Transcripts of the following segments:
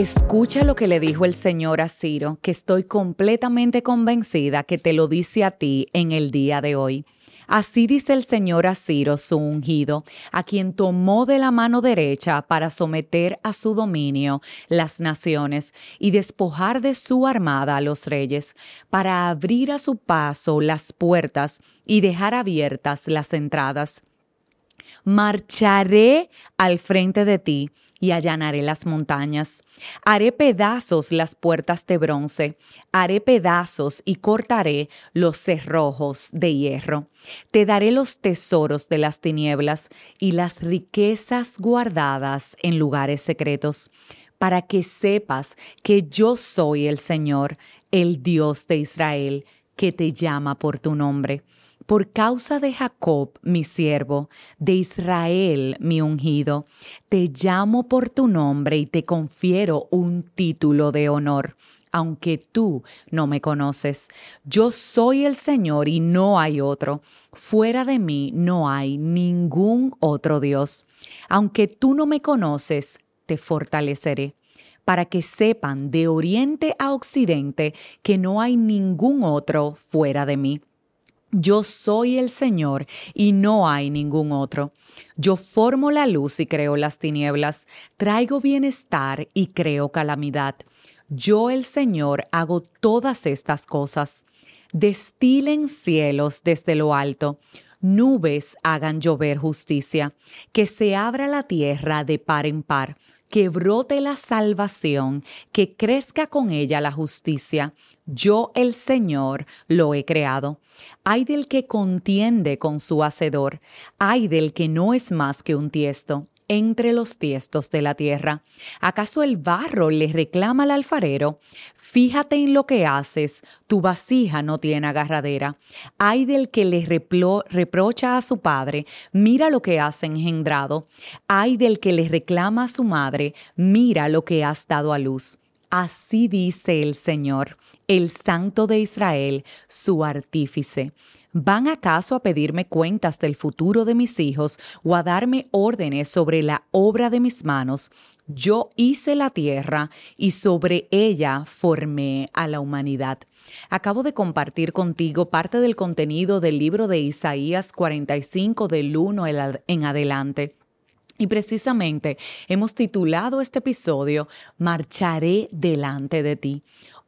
Escucha lo que le dijo el Señor a Ciro, que estoy completamente convencida que te lo dice a ti en el día de hoy. Así dice el Señor a Ciro, su ungido, a quien tomó de la mano derecha para someter a su dominio las naciones y despojar de su armada a los reyes, para abrir a su paso las puertas y dejar abiertas las entradas. Marcharé al frente de ti y allanaré las montañas. Haré pedazos las puertas de bronce, haré pedazos y cortaré los cerrojos de hierro. Te daré los tesoros de las tinieblas y las riquezas guardadas en lugares secretos, para que sepas que yo soy el Señor, el Dios de Israel, que te llama por tu nombre por causa de Jacob, mi siervo, de Israel, mi ungido, te llamo por tu nombre y te confiero un título de honor aunque tú no me conoces. Yo soy el Señor y no hay otro. Fuera de mí no hay ningún otro Dios. Aunque tú no me conoces, te fortaleceré para que sepan de oriente a occidente que no hay ningún otro fuera de mí. Yo soy el Señor y no hay ningún otro. Yo formo la luz y creo las tinieblas, traigo bienestar y creo calamidad. Yo el Señor hago todas estas cosas. Destilen cielos desde lo alto, nubes hagan llover justicia, que se abra la tierra de par en par que brote la salvación, que crezca con ella la justicia. Yo el Señor lo he creado. Hay del que contiende con su hacedor, hay del que no es más que un tiesto entre los tiestos de la tierra. ¿Acaso el barro le reclama al alfarero? Fíjate en lo que haces, tu vasija no tiene agarradera. Hay del que le reprocha a su padre, mira lo que has engendrado. Hay del que le reclama a su madre, mira lo que has dado a luz. Así dice el Señor, el Santo de Israel, su artífice. ¿Van acaso a pedirme cuentas del futuro de mis hijos o a darme órdenes sobre la obra de mis manos? Yo hice la tierra y sobre ella formé a la humanidad. Acabo de compartir contigo parte del contenido del libro de Isaías 45 del 1 en adelante. Y precisamente hemos titulado este episodio Marcharé delante de ti.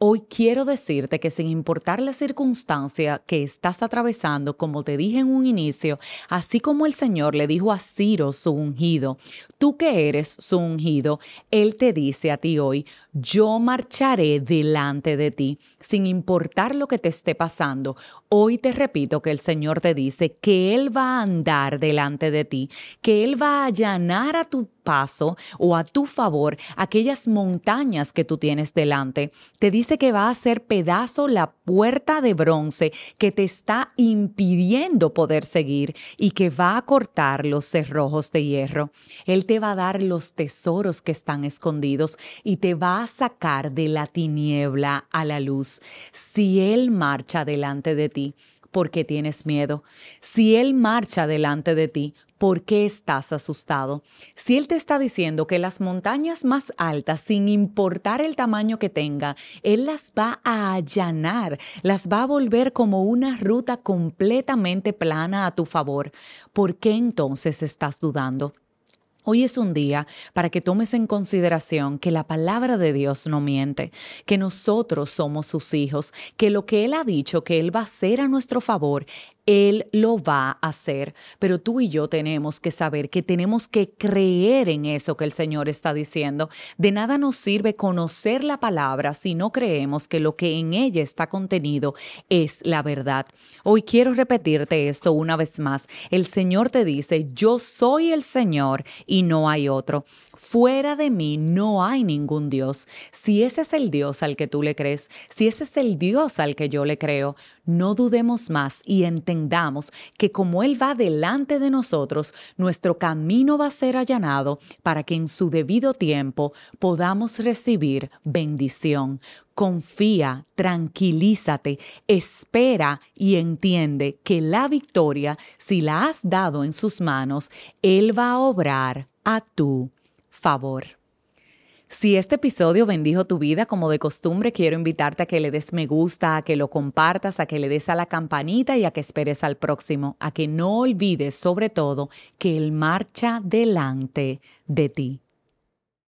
Hoy quiero decirte que sin importar la circunstancia que estás atravesando, como te dije en un inicio, así como el Señor le dijo a Ciro, su ungido, tú que eres su ungido, Él te dice a ti hoy, yo marcharé delante de ti, sin importar lo que te esté pasando. Hoy te repito que el Señor te dice que Él va a andar delante de ti, que Él va a allanar a tu paso o a tu favor aquellas montañas que tú tienes delante. Te dice que va a hacer pedazo la puerta de bronce que te está impidiendo poder seguir y que va a cortar los cerrojos de hierro. Él te va a dar los tesoros que están escondidos y te va a sacar de la tiniebla a la luz. Si Él marcha delante de ti, ¿por qué tienes miedo? Si Él marcha delante de ti, ¿por qué estás asustado? Si Él te está diciendo que las montañas más altas, sin importar el tamaño que tenga, Él las va a allanar, las va a volver como una ruta completamente plana a tu favor, ¿por qué entonces estás dudando? Hoy es un día para que tomes en consideración que la palabra de Dios no miente, que nosotros somos sus hijos, que lo que Él ha dicho que Él va a hacer a nuestro favor, él lo va a hacer, pero tú y yo tenemos que saber que tenemos que creer en eso que el Señor está diciendo. De nada nos sirve conocer la palabra si no creemos que lo que en ella está contenido es la verdad. Hoy quiero repetirte esto una vez más. El Señor te dice, yo soy el Señor y no hay otro. Fuera de mí no hay ningún Dios. Si ese es el Dios al que tú le crees, si ese es el Dios al que yo le creo, no dudemos más y entendamos que como Él va delante de nosotros, nuestro camino va a ser allanado para que en su debido tiempo podamos recibir bendición. Confía, tranquilízate, espera y entiende que la victoria, si la has dado en sus manos, Él va a obrar a tu favor. Si este episodio bendijo tu vida como de costumbre, quiero invitarte a que le des me gusta, a que lo compartas, a que le des a la campanita y a que esperes al próximo, a que no olvides sobre todo que Él marcha delante de ti.